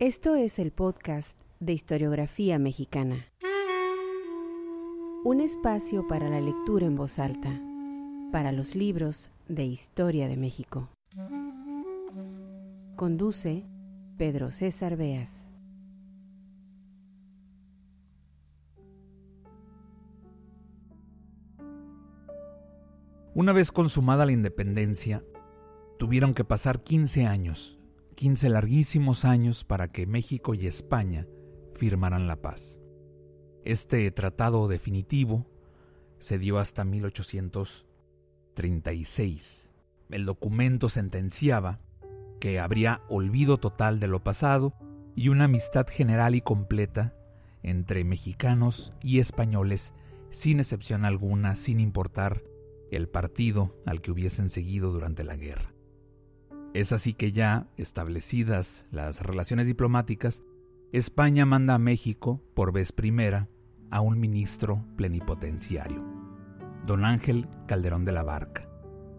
Esto es el podcast de historiografía mexicana. Un espacio para la lectura en voz alta, para los libros de historia de México. Conduce Pedro César Beas. Una vez consumada la independencia, tuvieron que pasar 15 años, 15 larguísimos años para que México y España firmaran la paz. Este tratado definitivo se dio hasta 1836. El documento sentenciaba que habría olvido total de lo pasado y una amistad general y completa entre mexicanos y españoles sin excepción alguna, sin importar el partido al que hubiesen seguido durante la guerra. Es así que ya establecidas las relaciones diplomáticas, España manda a México, por vez primera, a un ministro plenipotenciario, don Ángel Calderón de la Barca,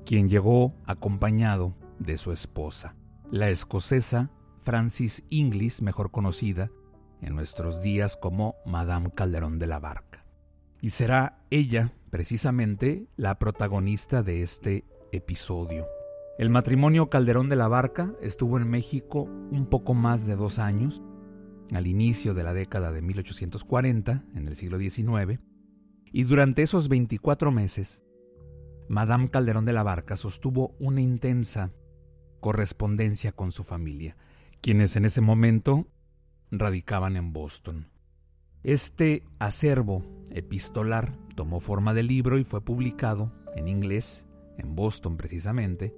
quien llegó acompañado de su esposa, la escocesa Francis Inglis, mejor conocida en nuestros días como Madame Calderón de la Barca. Y será ella precisamente la protagonista de este episodio. El matrimonio Calderón de la Barca estuvo en México un poco más de dos años, al inicio de la década de 1840, en el siglo XIX, y durante esos 24 meses, Madame Calderón de la Barca sostuvo una intensa correspondencia con su familia, quienes en ese momento radicaban en Boston. Este acervo epistolar tomó forma de libro y fue publicado en inglés, en Boston precisamente,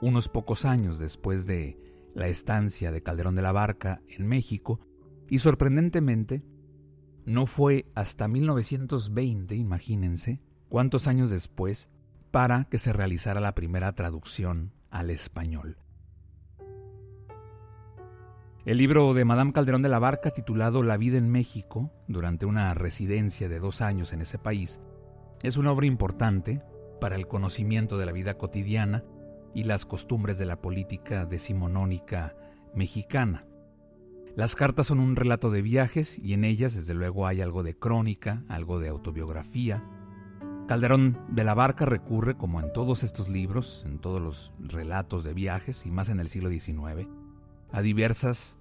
unos pocos años después de la estancia de Calderón de la Barca en México, y sorprendentemente, no fue hasta 1920, imagínense, cuántos años después, para que se realizara la primera traducción al español. El libro de Madame Calderón de la Barca, titulado La vida en México, durante una residencia de dos años en ese país, es una obra importante para el conocimiento de la vida cotidiana y las costumbres de la política decimonónica mexicana. Las cartas son un relato de viajes y en ellas desde luego hay algo de crónica, algo de autobiografía. Calderón de la Barca recurre, como en todos estos libros, en todos los relatos de viajes y más en el siglo XIX, a diversas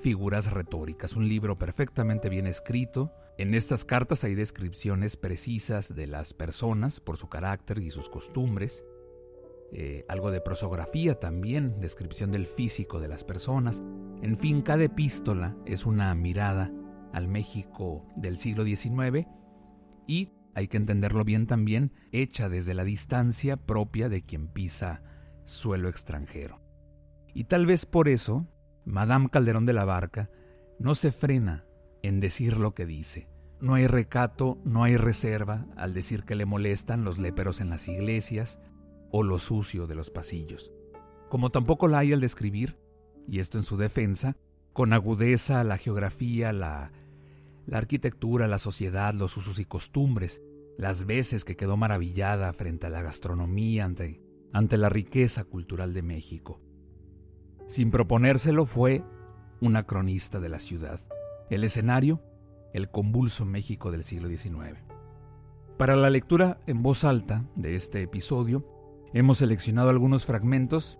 figuras retóricas. Un libro perfectamente bien escrito. En estas cartas hay descripciones precisas de las personas por su carácter y sus costumbres. Eh, algo de prosografía también, descripción del físico de las personas. En fin, cada epístola es una mirada al México del siglo XIX y, hay que entenderlo bien también, hecha desde la distancia propia de quien pisa suelo extranjero. Y tal vez por eso, Madame Calderón de la Barca no se frena en decir lo que dice. No hay recato, no hay reserva al decir que le molestan los léperos en las iglesias o lo sucio de los pasillos. Como tampoco la hay al describir, y esto en su defensa, con agudeza la geografía, la, la arquitectura, la sociedad, los usos y costumbres, las veces que quedó maravillada frente a la gastronomía, ante, ante la riqueza cultural de México. Sin proponérselo fue una cronista de la ciudad. El escenario, el convulso México del siglo XIX. Para la lectura en voz alta de este episodio, hemos seleccionado algunos fragmentos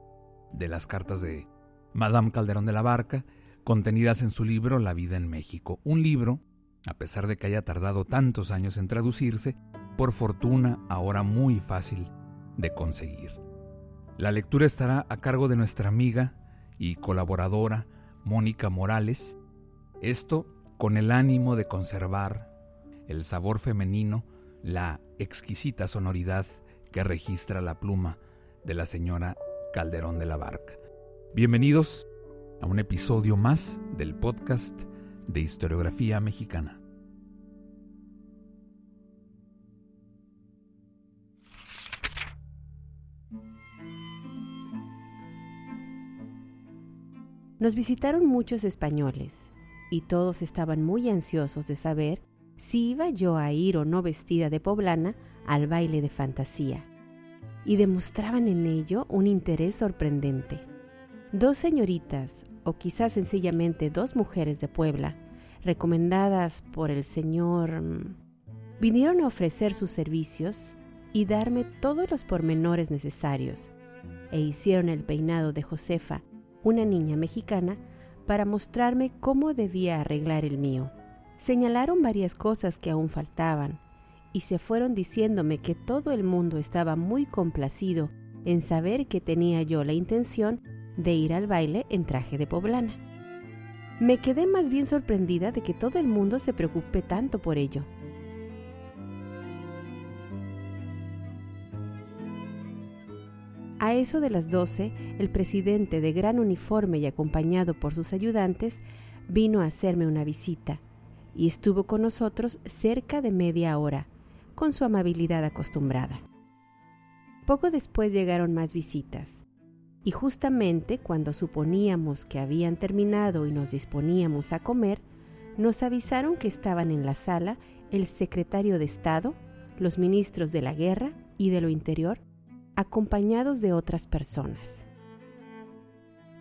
de las cartas de Madame Calderón de la Barca, contenidas en su libro La vida en México. Un libro, a pesar de que haya tardado tantos años en traducirse, por fortuna ahora muy fácil de conseguir. La lectura estará a cargo de nuestra amiga y colaboradora Mónica Morales, esto con el ánimo de conservar el sabor femenino, la exquisita sonoridad que registra la pluma de la señora Calderón de la Barca. Bienvenidos a un episodio más del podcast de historiografía mexicana. Nos visitaron muchos españoles y todos estaban muy ansiosos de saber si iba yo a ir o no vestida de poblana al baile de fantasía, y demostraban en ello un interés sorprendente. Dos señoritas, o quizás sencillamente dos mujeres de Puebla, recomendadas por el señor, mm, vinieron a ofrecer sus servicios y darme todos los pormenores necesarios, e hicieron el peinado de Josefa, una niña mexicana, para mostrarme cómo debía arreglar el mío. Señalaron varias cosas que aún faltaban, y se fueron diciéndome que todo el mundo estaba muy complacido en saber que tenía yo la intención de ir al baile en traje de poblana. Me quedé más bien sorprendida de que todo el mundo se preocupe tanto por ello. A eso de las doce, el presidente de gran uniforme y acompañado por sus ayudantes vino a hacerme una visita y estuvo con nosotros cerca de media hora, con su amabilidad acostumbrada. Poco después llegaron más visitas, y justamente cuando suponíamos que habían terminado y nos disponíamos a comer, nos avisaron que estaban en la sala el secretario de Estado, los ministros de la Guerra y de lo Interior, acompañados de otras personas.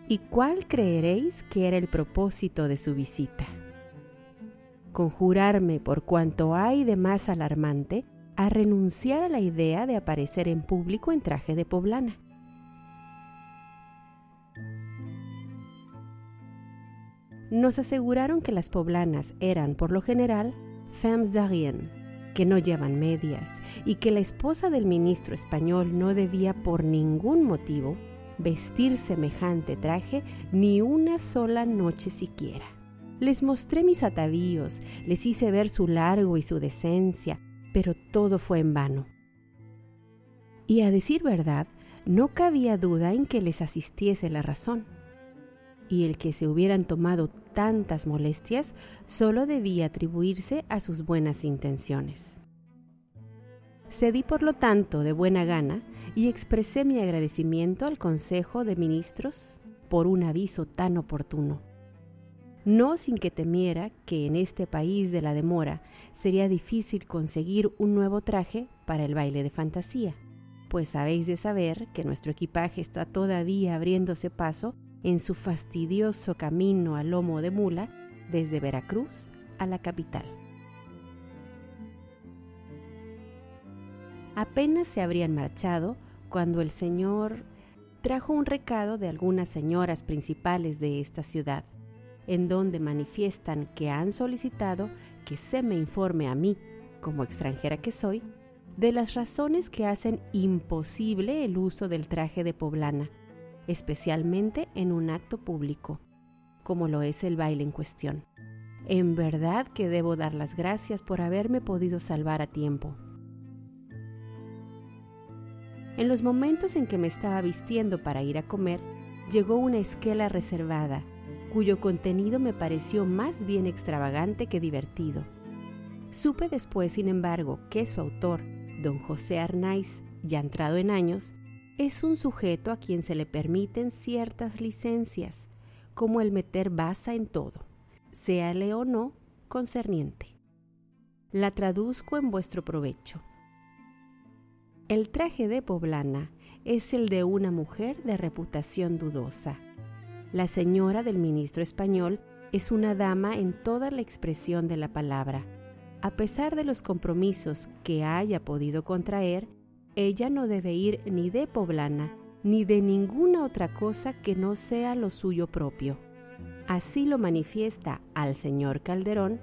¿Y cuál creeréis que era el propósito de su visita? Conjurarme por cuanto hay de más alarmante a renunciar a la idea de aparecer en público en traje de poblana. Nos aseguraron que las poblanas eran, por lo general, femmes d'arien, que no llevan medias, y que la esposa del ministro español no debía por ningún motivo vestir semejante traje ni una sola noche siquiera. Les mostré mis atavíos, les hice ver su largo y su decencia, pero todo fue en vano. Y a decir verdad, no cabía duda en que les asistiese la razón. Y el que se hubieran tomado tantas molestias solo debía atribuirse a sus buenas intenciones. Cedí por lo tanto de buena gana y expresé mi agradecimiento al Consejo de Ministros por un aviso tan oportuno no sin que temiera que en este país de la demora sería difícil conseguir un nuevo traje para el baile de fantasía, pues habéis de saber que nuestro equipaje está todavía abriéndose paso en su fastidioso camino a lomo de mula desde Veracruz a la capital. Apenas se habrían marchado cuando el señor trajo un recado de algunas señoras principales de esta ciudad, en donde manifiestan que han solicitado que se me informe a mí, como extranjera que soy, de las razones que hacen imposible el uso del traje de poblana, especialmente en un acto público, como lo es el baile en cuestión. En verdad que debo dar las gracias por haberme podido salvar a tiempo. En los momentos en que me estaba vistiendo para ir a comer, llegó una esquela reservada cuyo contenido me pareció más bien extravagante que divertido. Supe después, sin embargo, que su autor, don José Arnaiz, ya entrado en años, es un sujeto a quien se le permiten ciertas licencias, como el meter basa en todo, séale o no concerniente. La traduzco en vuestro provecho. El traje de poblana es el de una mujer de reputación dudosa la señora del ministro español es una dama en toda la expresión de la palabra. A pesar de los compromisos que haya podido contraer, ella no debe ir ni de poblana ni de ninguna otra cosa que no sea lo suyo propio. Así lo manifiesta al señor Calderón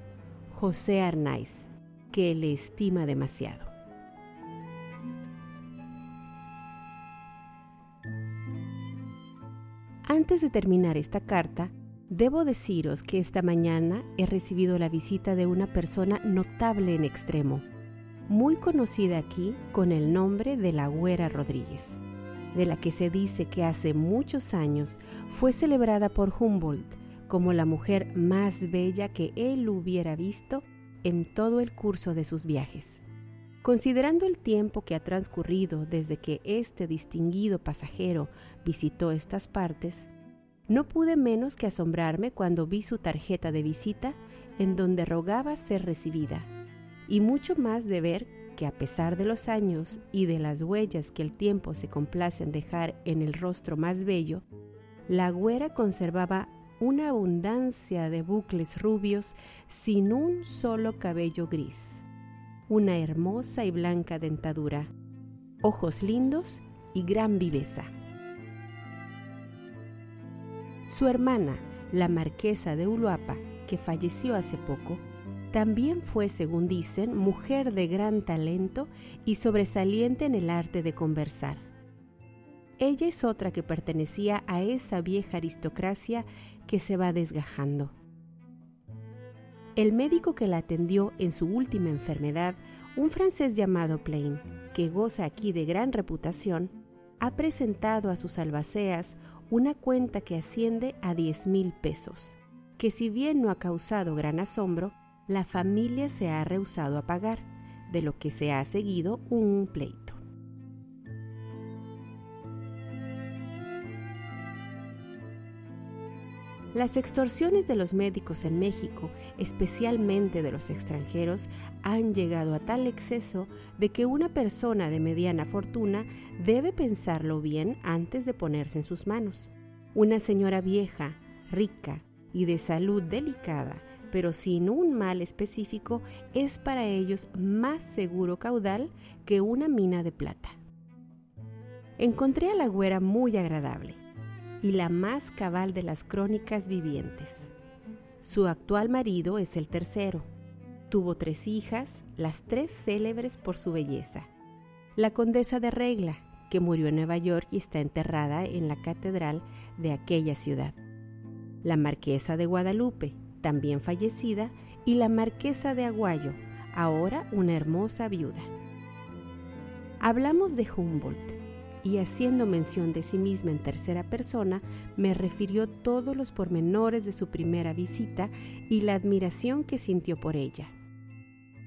José Arnaiz, que le estima demasiado. Antes de terminar esta carta, debo deciros que esta mañana he recibido la visita de una persona notable en extremo, muy conocida aquí con el nombre de la Güera Rodríguez, de la que se dice que hace muchos años fue celebrada por Humboldt como la mujer más bella que él hubiera visto en todo el curso de sus viajes. Considerando el tiempo que ha transcurrido desde que este distinguido pasajero visitó estas partes, no pude menos que asombrarme cuando vi su tarjeta de visita en donde rogaba ser recibida, y mucho más de ver que a pesar de los años y de las huellas que el tiempo se complace en dejar en el rostro más bello, la güera conservaba una abundancia de bucles rubios sin un solo cabello gris, una hermosa y blanca dentadura, ojos lindos y gran viveza. Su hermana, la marquesa de Uluapa, que falleció hace poco, también fue, según dicen, mujer de gran talento y sobresaliente en el arte de conversar. Ella es otra que pertenecía a esa vieja aristocracia que se va desgajando. El médico que la atendió en su última enfermedad, un francés llamado Plain, que goza aquí de gran reputación, ha presentado a sus albaceas una cuenta que asciende a 10 mil pesos, que si bien no ha causado gran asombro, la familia se ha rehusado a pagar, de lo que se ha seguido un pleito. Las extorsiones de los médicos en México, especialmente de los extranjeros, han llegado a tal exceso de que una persona de mediana fortuna debe pensarlo bien antes de ponerse en sus manos. Una señora vieja, rica y de salud delicada pero sin un mal específico, es para ellos más seguro caudal que una mina de plata. Encontré a la güera muy agradable y la más cabal de las crónicas vivientes. Su actual marido es el tercero. Tuvo tres hijas, las tres célebres por su belleza. La condesa de Regla, que murió en Nueva York y está enterrada en la catedral de aquella ciudad. La marquesa de Guadalupe, también fallecida, y la marquesa de Aguayo, ahora una hermosa viuda. Hablamos de Humboldt, y haciendo mención de sí misma en tercera persona, me refirió todos los pormenores de su primera visita y la admiración que sintió por ella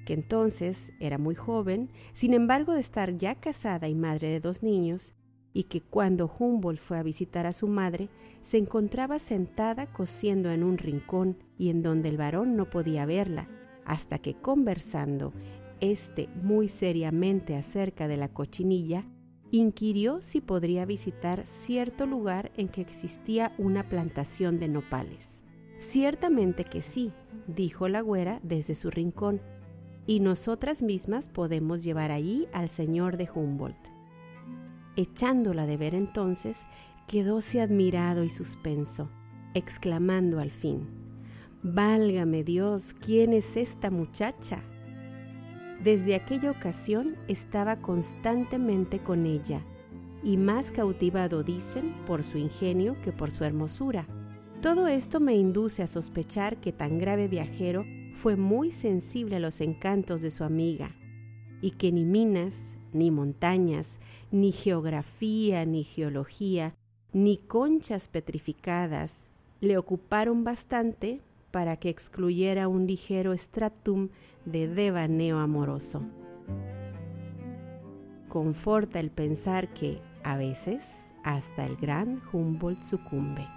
que entonces era muy joven, sin embargo de estar ya casada y madre de dos niños, y que cuando Humboldt fue a visitar a su madre, se encontraba sentada cosiendo en un rincón y en donde el varón no podía verla, hasta que conversando, éste muy seriamente acerca de la cochinilla, inquirió si podría visitar cierto lugar en que existía una plantación de nopales. Ciertamente que sí, dijo la güera desde su rincón, y nosotras mismas podemos llevar allí al señor de Humboldt. Echándola de ver entonces, quedóse admirado y suspenso, exclamando al fin, Válgame Dios, ¿quién es esta muchacha? Desde aquella ocasión estaba constantemente con ella, y más cautivado dicen por su ingenio que por su hermosura. Todo esto me induce a sospechar que tan grave viajero fue muy sensible a los encantos de su amiga, y que ni minas, ni montañas, ni geografía, ni geología, ni conchas petrificadas le ocuparon bastante para que excluyera un ligero stratum de devaneo amoroso. Conforta el pensar que, a veces, hasta el gran Humboldt sucumbe.